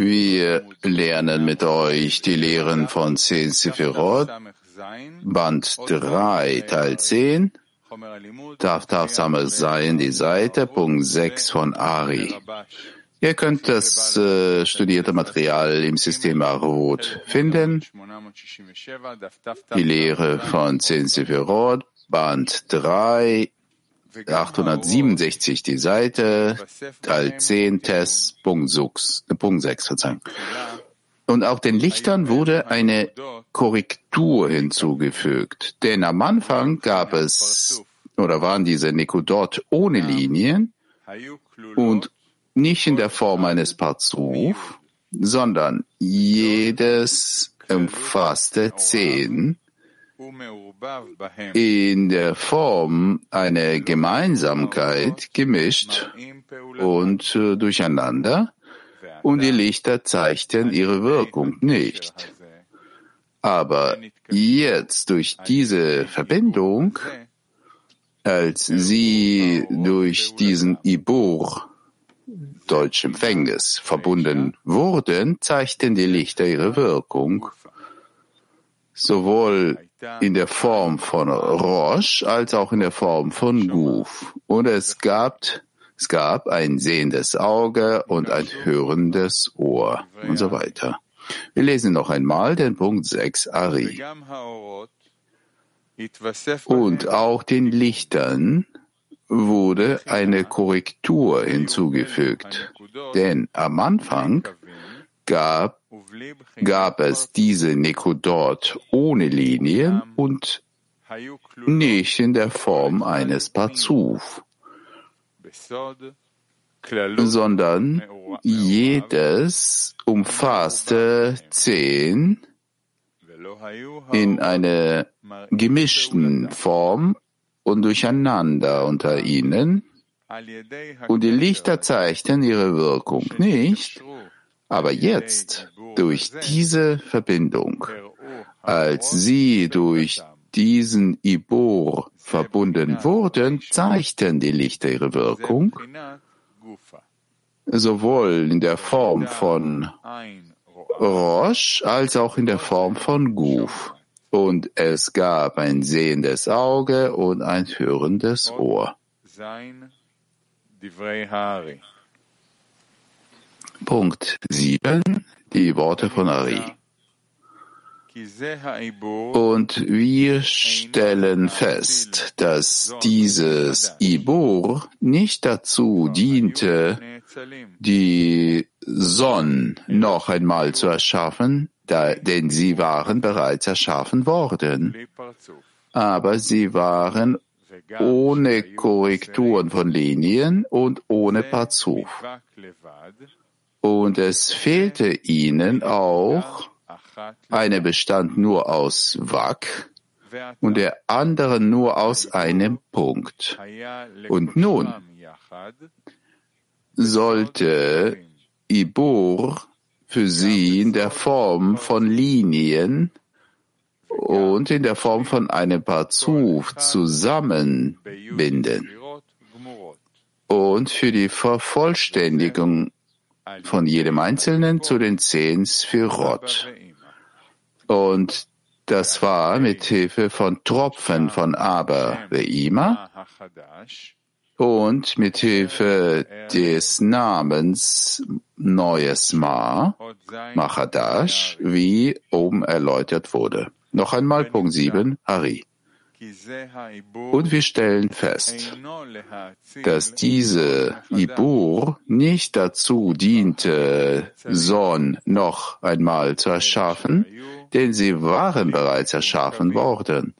Wir lernen mit euch die Lehren von 10 Sefirot, Band 3, Teil 10, darf darf sein, die Seite, Punkt 6 von Ari. Ihr könnt das äh, studierte Material im System Arut finden. Die Lehre von 10 Sefirot, Band 3, 867 die Seite, Teil 10, Test, Punkt 6, Punkt 6 sozusagen. Und auch den Lichtern wurde eine Korrektur hinzugefügt, denn am Anfang gab es oder waren diese Nekodot ohne Linien und nicht in der Form eines Parzuf, sondern jedes umfasste zehn in der Form einer Gemeinsamkeit gemischt und äh, durcheinander und die Lichter zeigten ihre Wirkung nicht. Aber jetzt durch diese Verbindung, als sie durch diesen Ibur, Deutsch Empfängnis, verbunden wurden, zeigten die Lichter ihre Wirkung, sowohl in der Form von Rosh als auch in der Form von Guf. Und es gab, es gab ein sehendes Auge und ein hörendes Ohr und so weiter. Wir lesen noch einmal den Punkt 6 Ari. Und auch den Lichtern wurde eine Korrektur hinzugefügt. Denn am Anfang gab, gab es diese Nekodot ohne Linien und nicht in der Form eines Pazuf, sondern jedes umfasste zehn in einer gemischten Form und durcheinander unter ihnen, und die Lichter zeigten ihre Wirkung nicht, aber jetzt, durch diese Verbindung, als sie durch diesen Ibor verbunden wurden, zeigten die Lichter ihre Wirkung, sowohl in der Form von Rosh als auch in der Form von Guf. Und es gab ein sehendes Auge und ein hörendes Ohr. Punkt 7. Die Worte von Ari. Und wir stellen fest, dass dieses Ibur nicht dazu diente, die Sonne noch einmal zu erschaffen, da, denn sie waren bereits erschaffen worden. Aber sie waren ohne Korrekturen von Linien und ohne Pazuf. Und es fehlte ihnen auch, eine bestand nur aus Wak und der andere nur aus einem Punkt. Und nun sollte Ibur für sie in der Form von Linien und in der Form von einem Parzuf zusammenbinden. Und für die Vervollständigung von jedem Einzelnen zu den zehn Sphirot. Und das war mit Hilfe von Tropfen von Aber Ve'ima und mit Hilfe des Namens Neues Ma, Machadash, wie oben erläutert wurde. Noch einmal Punkt 7, Hari. Und wir stellen fest, dass diese Ibur nicht dazu diente, Son noch einmal zu erschaffen, denn sie waren bereits erschaffen worden.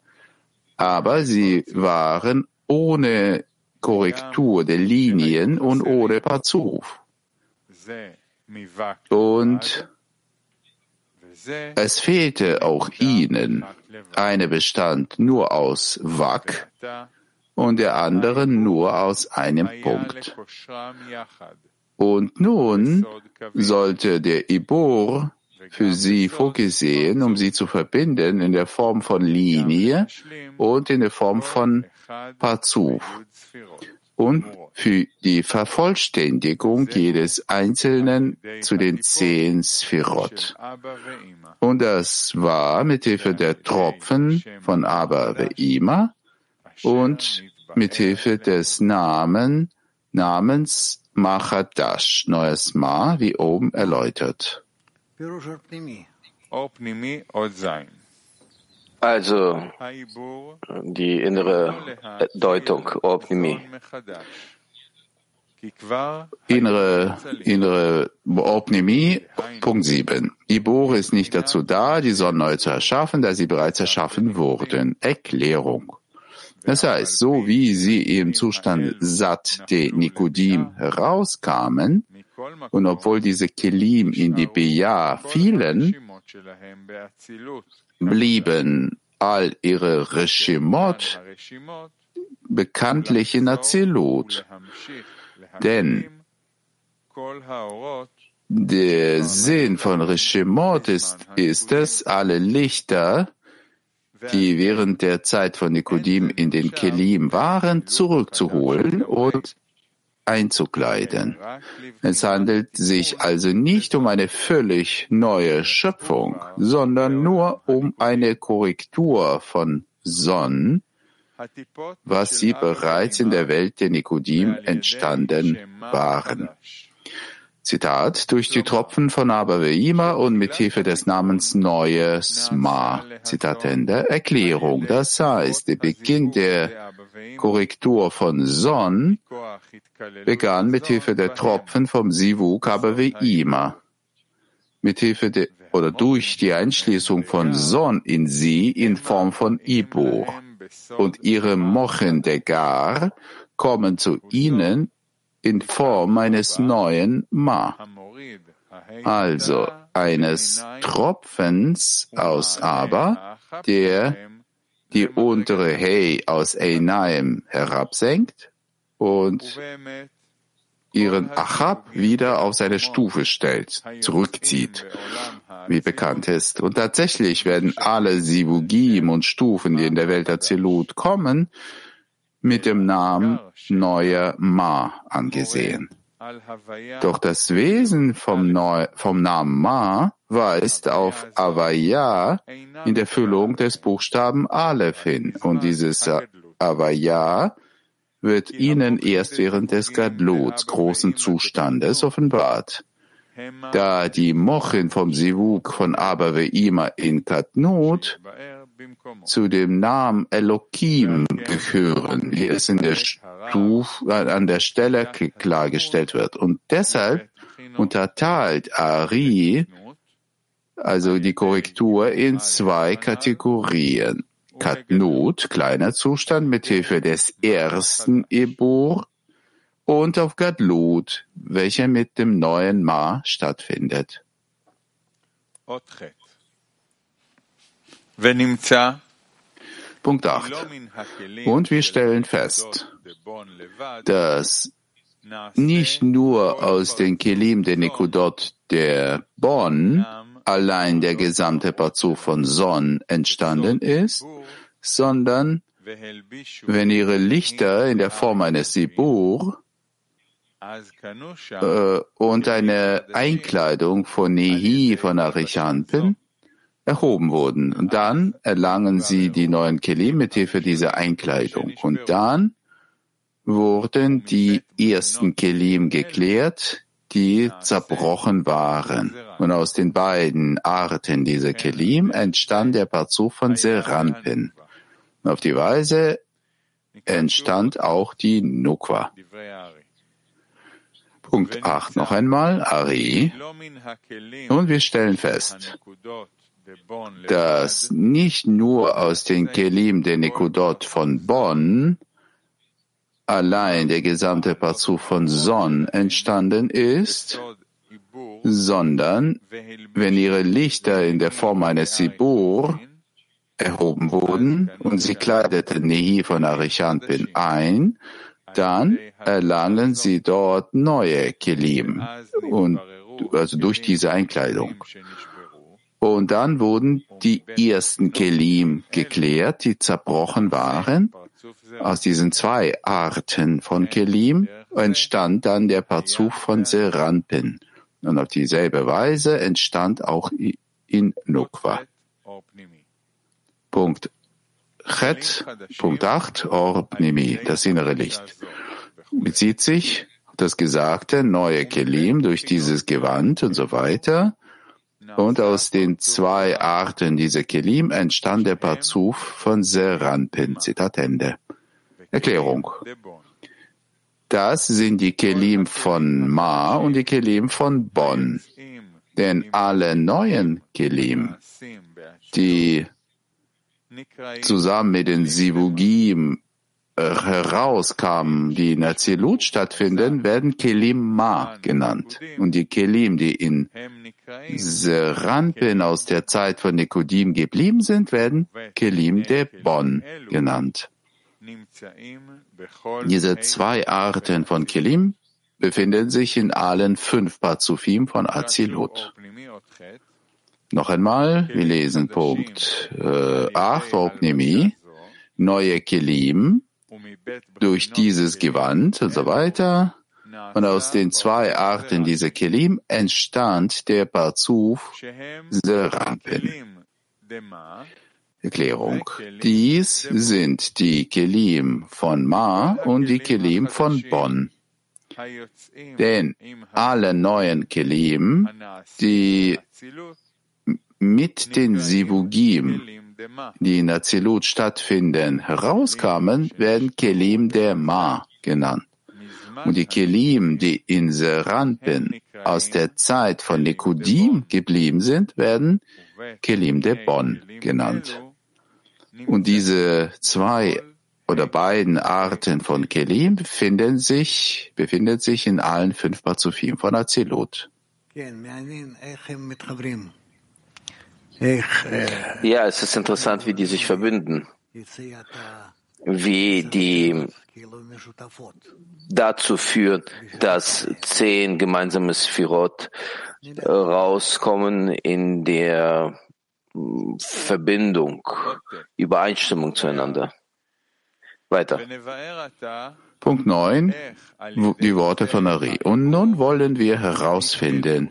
Aber sie waren ohne Korrektur der Linien und ohne Pazuf. Und es fehlte auch ihnen. Eine bestand nur aus Wak und der andere nur aus einem Punkt. Und nun sollte der Ibor für sie vorgesehen, um sie zu verbinden in der Form von Linie und in der Form von Pazuf und für die Vervollständigung jedes Einzelnen zu den zehn Sphirot. Und das war mit Hilfe der Tropfen von Abba Ve'ima und mit Hilfe des Namen, Namens Machadash, neues Ma, wie oben erläutert. Also die innere Deutung, Opnimi. Innere, innere Opnimi, Punkt 7. Ibor ist nicht dazu da, die Sonne neu zu erschaffen, da sie bereits erschaffen wurden. Erklärung. Das heißt, so wie sie im Zustand Sat de Nikodim herauskamen, und obwohl diese Kelim in die Beja fielen, blieben all ihre Reshimot bekanntlich in Azilut. Denn der Sinn von Reshimot ist, ist es, alle Lichter, die während der Zeit von Nikodim in den Kelim waren, zurückzuholen und einzukleiden. Es handelt sich also nicht um eine völlig neue Schöpfung, sondern nur um eine Korrektur von Son, was sie bereits in der Welt der Nikodim entstanden waren. Zitat, durch die Tropfen von Abaveima und mit Hilfe des Namens Neues Ma. Zitat Ende. Erklärung. Das heißt, der Beginn der Korrektur von Son begann mit Hilfe der Tropfen vom Sivuk Abaveima. Mit Hilfe der oder durch die Einschließung von Son in sie in Form von Ibor. Und ihre Mochen der Gar kommen zu ihnen in Form eines neuen Ma, also eines Tropfens aus Aber, der die untere Hey aus Einaim herabsenkt und ihren Achab wieder auf seine Stufe stellt, zurückzieht, wie bekannt ist. Und tatsächlich werden alle Sivugim und Stufen, die in der Welt der Zelut kommen, mit dem Namen Neuer Ma angesehen. Doch das Wesen vom, Neu vom Namen Ma weist auf Avaya in der Füllung des Buchstaben Aleph hin. Und dieses Avaya wird ihnen erst während des Gadluts großen Zustandes offenbart. Da die Mochin vom Sivuk von Abba Ve'ima in Katnut zu dem Namen Elohim gehören, wie es in der Stufe, äh, an der Stelle klargestellt wird. Und deshalb unterteilt Ari also die Korrektur in zwei Kategorien. Katnut, kleiner Zustand mit Hilfe des ersten Ebor und auf Gadlut, welcher mit dem neuen Ma stattfindet. Punkt 8. Und wir stellen fest, dass nicht nur aus den Kelim der Nikodot der Bonn allein der gesamte Pazuf von Son entstanden ist, sondern wenn ihre Lichter in der Form eines Sibur äh, und eine Einkleidung von Nehi von Arichanpin erhoben wurden. Und dann erlangen sie die neuen Kelim mit Hilfe dieser Einkleidung. Und dann wurden die ersten Kelim geklärt, die zerbrochen waren. Und aus den beiden Arten dieser Kelim entstand der Parzuf von Seranpin. Und auf die Weise entstand auch die Nukwa. Punkt 8 noch einmal, Ari. Und wir stellen fest, dass nicht nur aus den Kelim der Nikudot von Bonn allein der gesamte Pazuf von Son entstanden ist, sondern wenn ihre Lichter in der Form eines Sibur erhoben wurden und sie kleideten Nehi von Arichanpin ein, dann erlangen sie dort neue Kelim und also durch diese Einkleidung. Und dann wurden die ersten Kelim geklärt, die zerbrochen waren. Aus diesen zwei Arten von Kelim entstand dann der Parzuf von Seranpin. Und auf dieselbe Weise entstand auch in Nukwa. Punkt Chet, Punkt 8, Orpnimi, das innere Licht. Bezieht sich das Gesagte, neue Kelim durch dieses Gewand und so weiter. Und aus den zwei Arten dieser Kelim entstand der Parzuf von Seranpin. Zitat Ende. Erklärung. Das sind die Kelim von Ma und die Kelim von Bonn. Denn alle neuen Kelim, die zusammen mit den Sivugim herauskamen, die in Azilut stattfinden, werden Kelim Ma genannt. Und die Kelim, die in Seranpin aus der Zeit von Nikodim geblieben sind, werden Kelim de Bonn genannt. Diese zwei Arten von Kelim befinden sich in allen fünf Pazufim von Azilut. Noch einmal, wir lesen Punkt äh, 8, Opnimi, neue Kelim, durch dieses Gewand und so weiter. Und aus den zwei Arten dieser Kelim entstand der Parzuf Serampin. Erklärung. Dies sind die Kelim von Ma und die Kelim von Bonn. Denn alle neuen Kelim, die mit den Sivugim, die in Azilut stattfinden, herauskamen, werden Kelim der Ma genannt. Und die Kelim, die in Seranpin aus der Zeit von Nikodim geblieben sind, werden Kelim der Bonn genannt. Und diese zwei oder beiden Arten von Kelim befinden sich, befinden sich in allen fünf Bazufim von Azilut. Ja, es ist interessant, wie die sich verbinden, wie die dazu führt, dass zehn gemeinsame Sphirot rauskommen in der Verbindung, Übereinstimmung zueinander. Weiter. Punkt 9, die Worte von Ari. Und nun wollen wir herausfinden,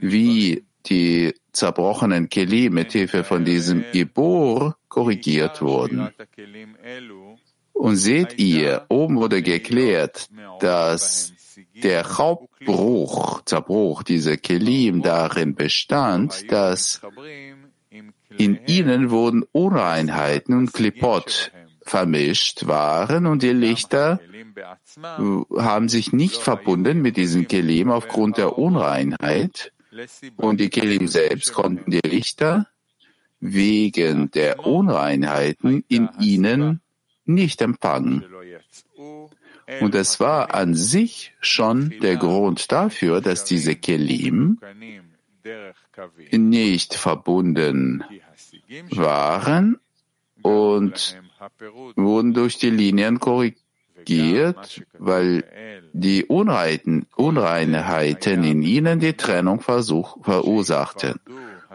wie die zerbrochenen Kelim mit Hilfe von diesem Ibor korrigiert wurden. Und seht ihr, oben wurde geklärt, dass der Hauptbruch, Zerbruch dieser Kelim darin bestand, dass in ihnen wurden Unreinheiten und Klipot vermischt waren und die Lichter haben sich nicht verbunden mit diesem Kelim aufgrund der Unreinheit und die Kelim selbst konnten die Lichter wegen der Unreinheiten in ihnen nicht empfangen. Und es war an sich schon der Grund dafür, dass diese Kelim nicht verbunden waren und wurden durch die Linien korrigiert, weil die Unreiten, Unreinheiten in ihnen die Trennung versuch, verursachten.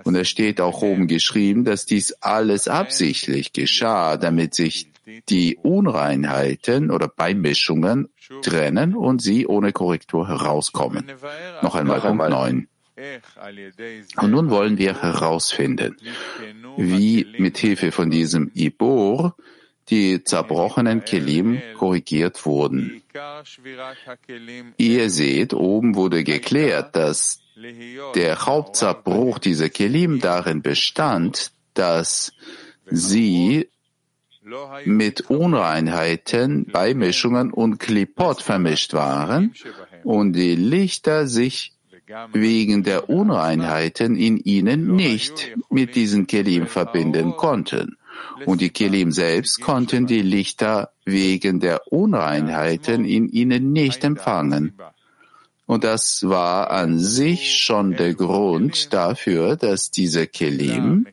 Und es steht auch oben geschrieben, dass dies alles absichtlich geschah, damit sich die Unreinheiten oder Beimischungen trennen und sie ohne Korrektur herauskommen. Noch einmal Punkt 9. Und nun wollen wir herausfinden, wie mit Hilfe von diesem Ibor die zerbrochenen Kelim korrigiert wurden. Ihr seht, oben wurde geklärt, dass der Hauptzerbruch dieser Kelim darin bestand, dass sie mit Unreinheiten, Beimischungen und Klipot vermischt waren und die Lichter sich wegen der Unreinheiten in ihnen nicht mit diesen Kelim verbinden konnten. Und die Kelim selbst konnten die Lichter wegen der Unreinheiten in ihnen nicht empfangen. Und das war an sich schon der Grund dafür, dass diese Kelim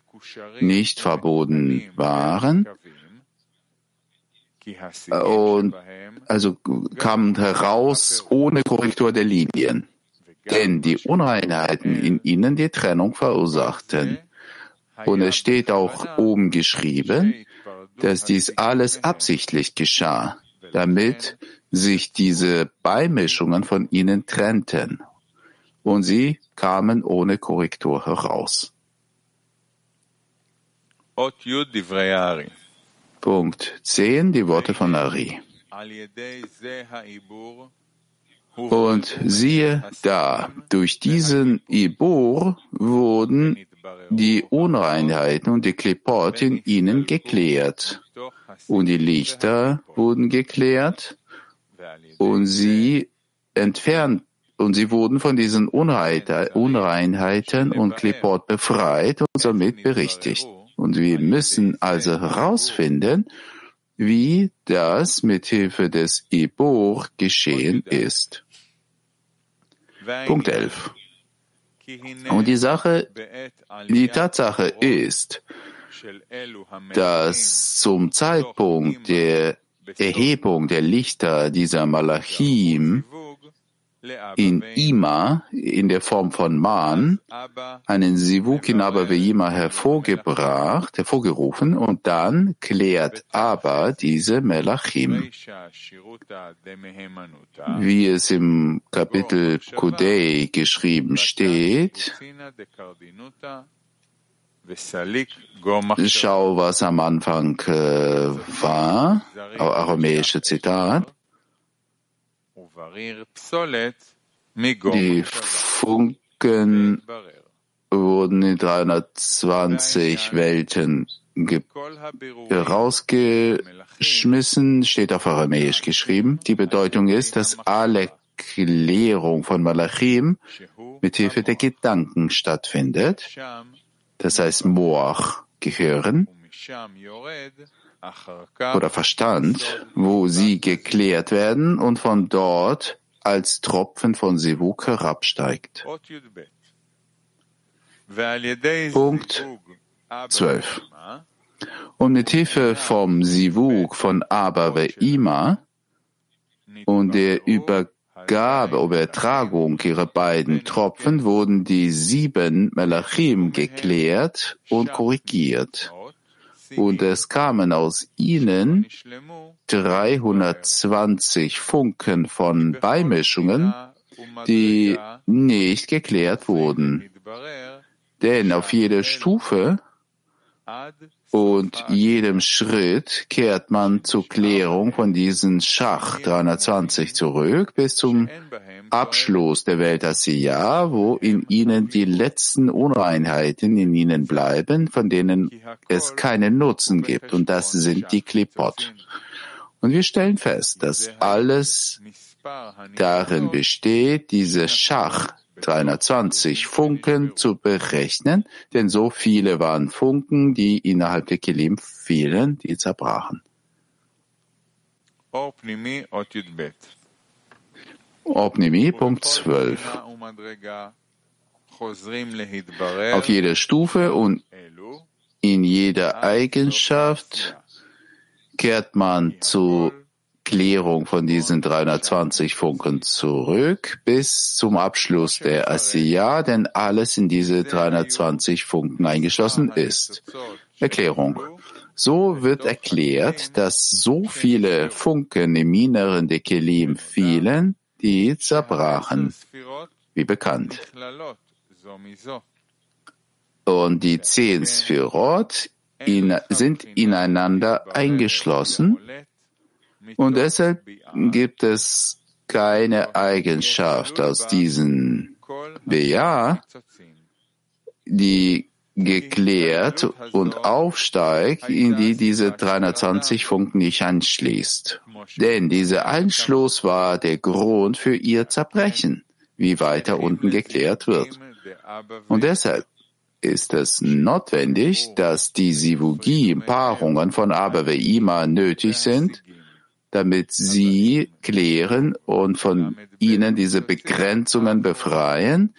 nicht verboten waren und also kamen heraus ohne Korrektur der Linien denn die Unreinheiten in ihnen die Trennung verursachten. Und es steht auch oben geschrieben, dass dies alles absichtlich geschah, damit sich diese Beimischungen von ihnen trennten und sie kamen ohne Korrektur heraus. Punkt 10, die Worte von Ari. Und siehe da, durch diesen Ibor wurden die Unreinheiten und die Klepot in ihnen geklärt. Und die Lichter wurden geklärt und sie entfernt und sie wurden von diesen Unreinheiten und Klepot befreit und somit berichtigt. Und wir müssen also herausfinden, wie das mit Hilfe des Ibor geschehen ist. Punkt 11. Und die Sache, die Tatsache ist, dass zum Zeitpunkt der Erhebung der Lichter dieser Malachim in Ima in der Form von Man einen Sivuk in Abba hervorgebracht, hervorgerufen und dann klärt aber diese Melachim. Wie es im Kapitel Kudei geschrieben steht, Schau, was am Anfang äh, war, aramäische Zitat. Die Funken wurden in 320 Welten rausgeschmissen, steht auf Aramäisch geschrieben. Die Bedeutung ist, dass alle Klärung von Malachim mit Hilfe der Gedanken stattfindet. Das heißt, Moach gehören oder Verstand, wo sie geklärt werden und von dort als Tropfen von Sivuk herabsteigt. Punkt 12. Und mit Hilfe vom Sivuk von Abba Ima und der Übergabe, Übertragung ihrer beiden Tropfen wurden die sieben Melachim geklärt und korrigiert und es kamen aus ihnen 320 Funken von Beimischungen, die nicht geklärt wurden. Denn auf jeder Stufe und jedem Schritt kehrt man zur Klärung von diesem Schach 320 zurück bis zum Abschluss der Welt Asiya, wo in ihnen die letzten Unreinheiten in ihnen bleiben, von denen es keinen Nutzen gibt. Und das sind die Klipot. Und wir stellen fest, dass alles darin besteht, diese Schach 320 Funken zu berechnen, denn so viele waren Funken, die innerhalb der Kelim fielen, die zerbrachen. Opnimi, Punkt 12. Auf jeder Stufe und in jeder Eigenschaft kehrt man zu Klärung von diesen 320 Funken zurück bis zum Abschluss der Asiya, denn alles in diese 320 Funken eingeschlossen ist. Erklärung. So wird erklärt, dass so viele Funken im Inneren der Kelim fielen, die zerbrachen, wie bekannt. Und die zehn Sphirot in, sind ineinander eingeschlossen. Und deshalb gibt es keine Eigenschaft aus diesen. Beja, die geklärt und aufsteigt, in die diese 320 Funken nicht anschließt. Denn dieser Einschluss war der Grund für ihr Zerbrechen, wie weiter unten geklärt wird. Und deshalb ist es notwendig, dass die Sivugi-Paarungen von Abaveima nötig sind, damit sie klären und von ihnen diese Begrenzungen befreien,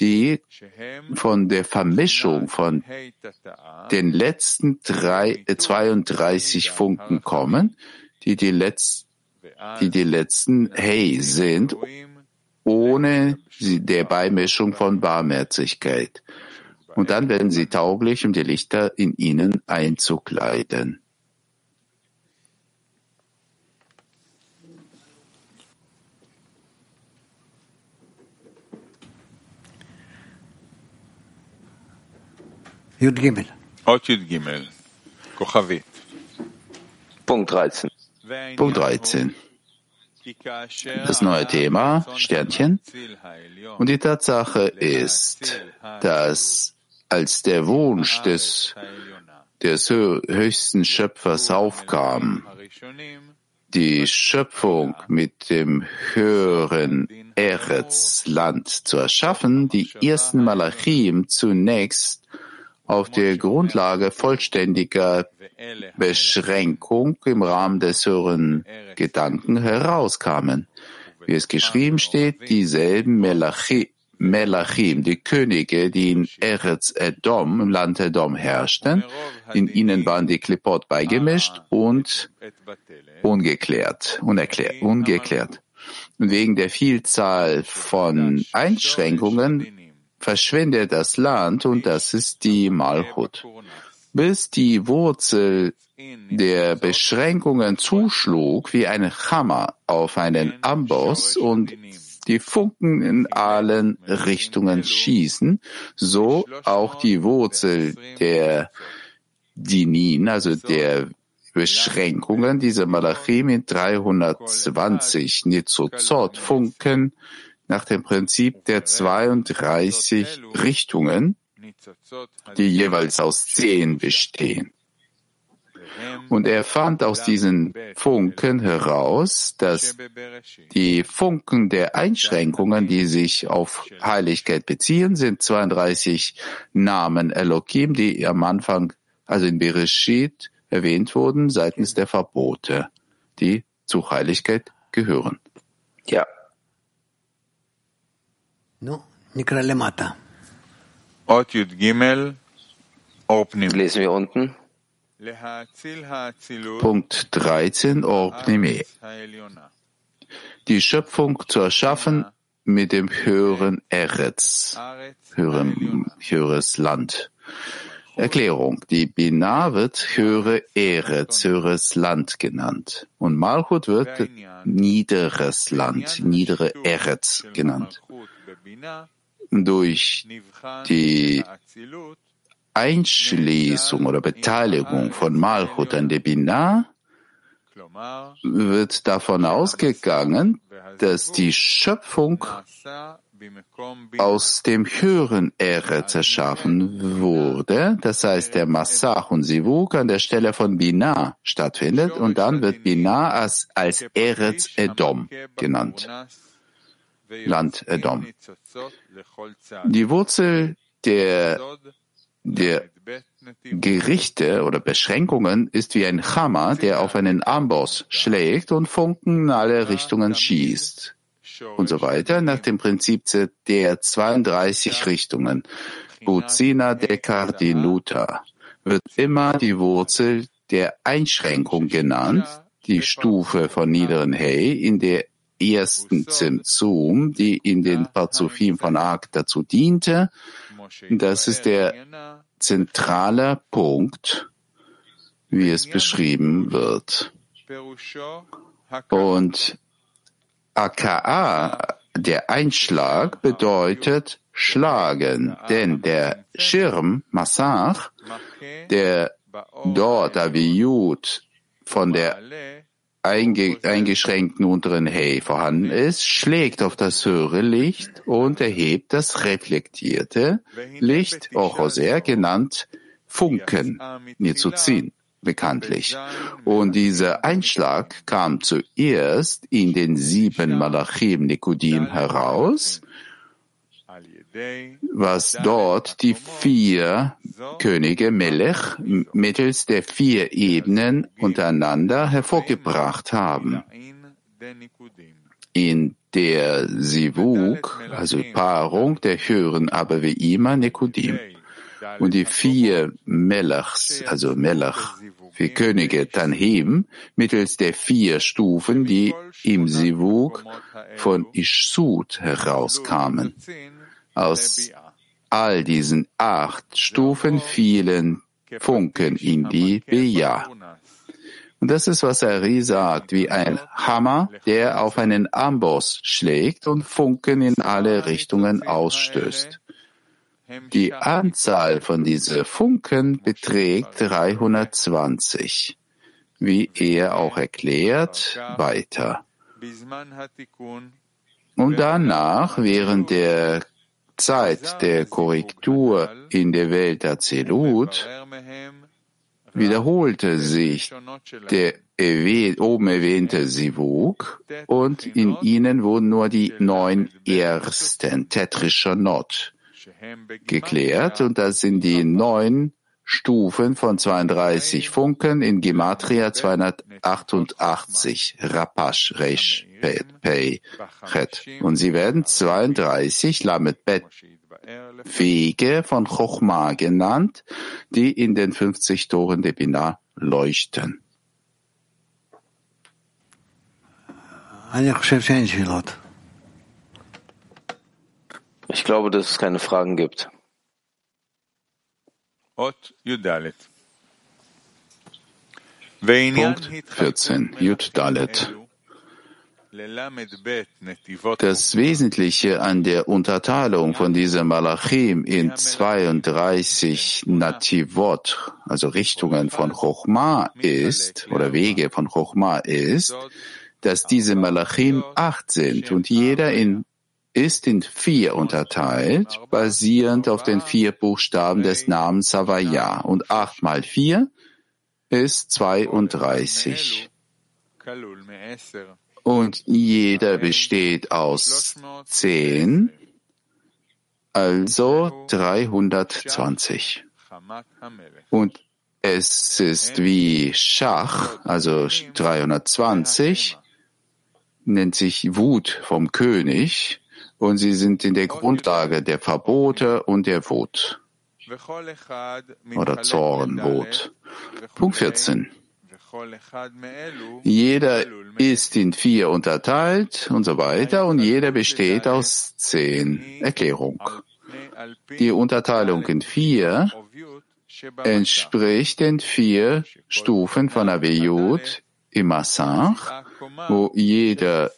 die von der Vermischung von den letzten drei, 32 Funken kommen, die die, Letz, die, die letzten Hey sind, ohne der Beimischung von Barmherzigkeit. Und dann werden sie tauglich, um die Lichter in ihnen einzukleiden. Punkt 13. Punkt 13. Das neue Thema, Sternchen. Und die Tatsache ist, dass als der Wunsch des, des höchsten Schöpfers aufkam, die Schöpfung mit dem höheren Eretz Land zu erschaffen, die ersten Malachim zunächst auf der Grundlage vollständiger Beschränkung im Rahmen des höheren Gedanken herauskamen. Wie es geschrieben steht, dieselben Melachim, Melachim, die Könige, die in Eretz Edom, im Land Edom herrschten, in ihnen waren die Klippot beigemischt und ungeklärt, unerklärt, ungeklärt. Und wegen der Vielzahl von Einschränkungen verschwindet das Land und das ist die Malchut. Bis die Wurzel der Beschränkungen zuschlug wie ein Hammer auf einen Amboss und die Funken in allen Richtungen schießen, so auch die Wurzel der Dinin, also der Beschränkungen dieser Malachim in 320 Nizozot Funken nach dem Prinzip der 32 Richtungen, die jeweils aus zehn bestehen. Und er fand aus diesen Funken heraus, dass die Funken der Einschränkungen, die sich auf Heiligkeit beziehen, sind 32 Namen Elohim, die am Anfang, also in Bereshit, erwähnt wurden seitens der Verbote, die zu Heiligkeit gehören. Ja, Lesen wir unten. Punkt 13, Orpnime. Die Schöpfung zu erschaffen mit dem höheren Eretz, höherem, höheres Land. Erklärung. Die Bina wird höhere Eretz, höheres Land genannt. Und Malchut wird niederes Land, niedere Eretz genannt durch die Einschließung oder Beteiligung von Malchut an der Binah wird davon ausgegangen, dass die Schöpfung aus dem höheren Eretz erschaffen wurde, das heißt der Massach und Sivuk an der Stelle von Binah stattfindet und dann wird Binah als, als Eretz Edom genannt. Land Edom. Die Wurzel der, der Gerichte oder Beschränkungen ist wie ein Hammer, der auf einen Amboss schlägt und Funken in alle Richtungen schießt und so weiter nach dem Prinzip der 32 Richtungen. Buzina Decardinuta wird immer die Wurzel der Einschränkung genannt, die Stufe von niederen Hey, in der ersten Zimtzum, die in den Parzufim von Ark dazu diente. Das ist der zentrale Punkt, wie es beschrieben wird. Und AKA, der Einschlag, bedeutet schlagen, denn der Schirm, Massach, der dort Aviyut von der einge eingeschränkten unteren Hey vorhanden ist, schlägt auf das höhere Licht und erhebt das reflektierte Licht, auch Ochoser genannt Funken, mir zu ziehen, bekanntlich. Und dieser Einschlag kam zuerst in den sieben Malachim Nikodim heraus, was dort die vier Könige Melech mittels der vier Ebenen untereinander hervorgebracht haben. In der Sivuk, also Paarung der höheren immer Nikodim. Und die vier Melechs, also Melech, wie Könige Tanhim, mittels der vier Stufen, die im Sivuk von Ishsud herauskamen. Aus all diesen acht Stufen fielen Funken in die Beja. Und das ist, was Ari sagt, wie ein Hammer, der auf einen Amboss schlägt und Funken in alle Richtungen ausstößt. Die Anzahl von diesen Funken beträgt 320, wie er auch erklärt weiter. Und danach, während der Zeit der Korrektur in der Welt der Zelut, wiederholte sich der oben erwähnte Sivuk und in ihnen wurden nur die neun ersten tetrischer Not geklärt und das sind die neun Stufen von 32 Funken in Gematria 288, Rapash, Resh, Pei, Chet. Und sie werden 32 Lamet Bet Wege von Chochma genannt, die in den 50 Toren der Binah leuchten. Ich glaube, dass es keine Fragen gibt. Punkt 14, Jud Dalet. Das Wesentliche an der Unterteilung von diesem Malachim in 32 Nativot, also Richtungen von Chochma ist, oder Wege von Chochma ist, dass diese Malachim acht sind und jeder in ist in vier unterteilt, basierend auf den vier Buchstaben des Namens Savaya. Und acht mal vier ist 32. Und jeder besteht aus zehn, also 320. Und es ist wie Schach, also 320, nennt sich Wut vom König und sie sind in der Grundlage der Verbote und der Wut oder Zornwut. Punkt 14. Jeder ist in vier unterteilt und so weiter und jeder besteht aus zehn. Erklärung. Die Unterteilung in vier entspricht den vier Stufen von Aviyut im Massach, wo jeder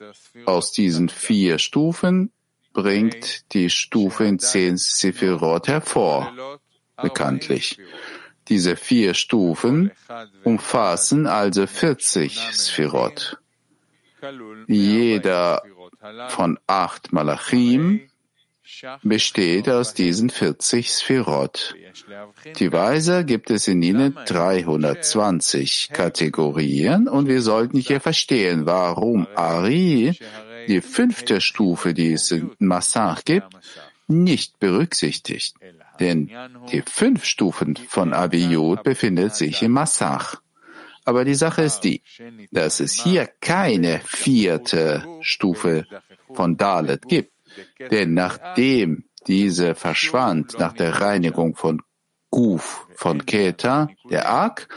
aus diesen vier Stufen bringt die Stufe in zehn Sephirot hervor, bekanntlich. Diese vier Stufen umfassen also 40 Sphirot. Jeder von acht Malachim besteht aus diesen 40 Sphirot. Die Weise gibt es in ihnen 320 Kategorien und wir sollten hier verstehen, warum Ari die fünfte Stufe, die es in Massach gibt, nicht berücksichtigt. Denn die fünf Stufen von Abiyud befindet sich im Massach. Aber die Sache ist die, dass es hier keine vierte Stufe von Dalet gibt. Denn nachdem diese verschwand, nach der Reinigung von Guf, von Keta, der Ak,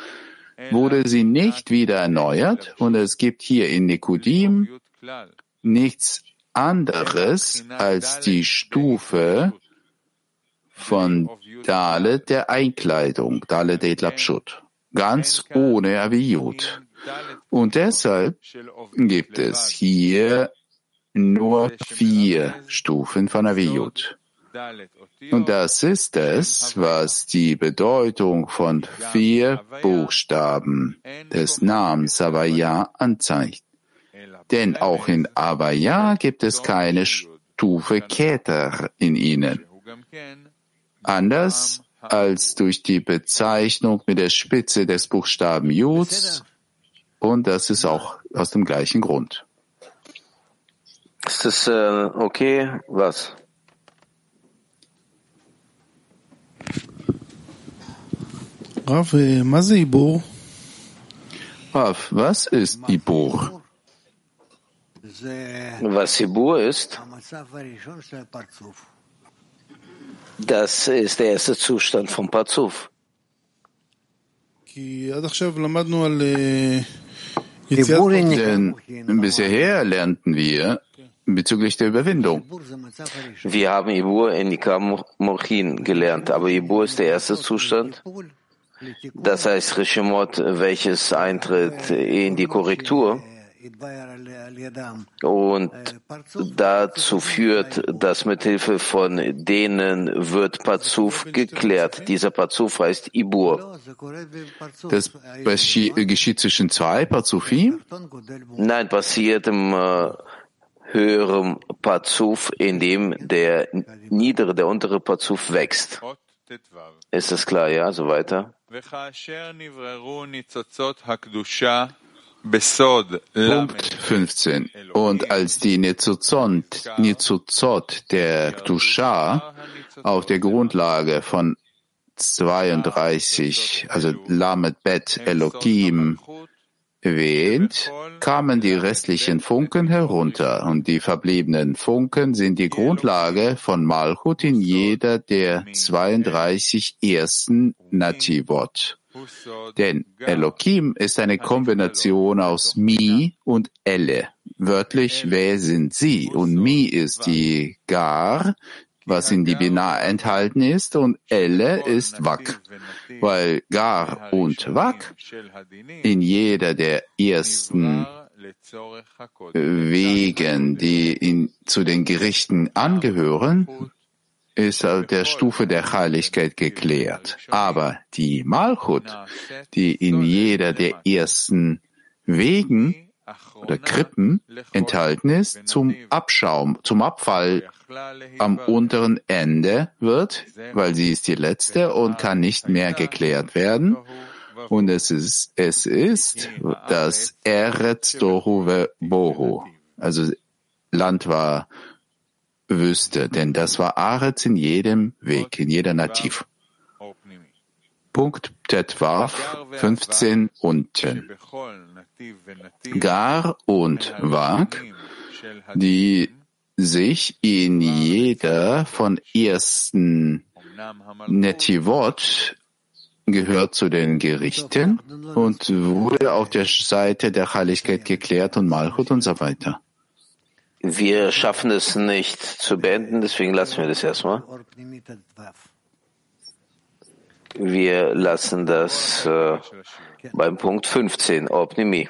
wurde sie nicht wieder erneuert und es gibt hier in Nikodim nichts anderes als die Stufe von Dalet der Einkleidung, Dalet Etlapshut, ganz ohne Aviyut. Und deshalb gibt es hier nur vier Stufen von Aviyut. Und das ist es, was die Bedeutung von vier Buchstaben des Namens Avaya anzeigt. Denn auch in Avaya gibt es keine Stufe Keter in ihnen. Anders als durch die Bezeichnung mit der Spitze des Buchstaben Juds. Und das ist auch aus dem gleichen Grund. Ist das äh, okay? Was? Rav, was ist Ibur? Rav, was ist Ibur? Was Ibur ist, das ist der erste Zustand vom Pazuf. Denn bisher lernten wir bezüglich der Überwindung. Wir haben Ibur in Nikam Mochin gelernt, aber Ibur ist der erste Zustand. Das heißt Rishimot, welches eintritt in die Korrektur. Und dazu führt, dass mit Hilfe von denen wird Pazuf geklärt. Dieser Pazuf heißt Ibur. Das geschieht zwischen zwei Pazufim? Nein, passiert im äh, höheren Pazuf, in dem der niedere, der untere Pazuf wächst. Ist das klar, ja? So weiter. Punkt 15. Und als die Nizuzot, Nizuzot der Kdusha auf der Grundlage von 32, also Lamed Bet Elohim, erwähnt, kamen die restlichen Funken herunter und die verbliebenen Funken sind die Grundlage von Malchut in jeder der 32 ersten Nativot. Denn Elohim ist eine Kombination aus Mi und Elle. Wörtlich, wer sind sie? Und Mi ist die Gar, was in die Binar enthalten ist, und Elle ist Wak, weil Gar und Wak in jeder der ersten Wegen, die in, zu den Gerichten angehören, ist der Stufe der Heiligkeit geklärt. Aber die Malchut, die in jeder der ersten Wegen oder Krippen enthalten ist, zum Abschaum, zum Abfall am unteren Ende wird, weil sie ist die letzte und kann nicht mehr geklärt werden. Und es ist, es ist das Eretz Dohuve Bohu. Also Land war Wüste, denn das war Aretz in jedem Weg, in jeder Nativ. Punkt Tetwarf 15 unten. Gar und Wag, die sich in jeder von ersten Netivot gehört zu den Gerichten und wurde auf der Seite der Heiligkeit geklärt und Malchut und so weiter. Wir schaffen es nicht zu beenden, deswegen lassen wir das erstmal. Wir lassen das äh, beim Punkt 15, Opnimi.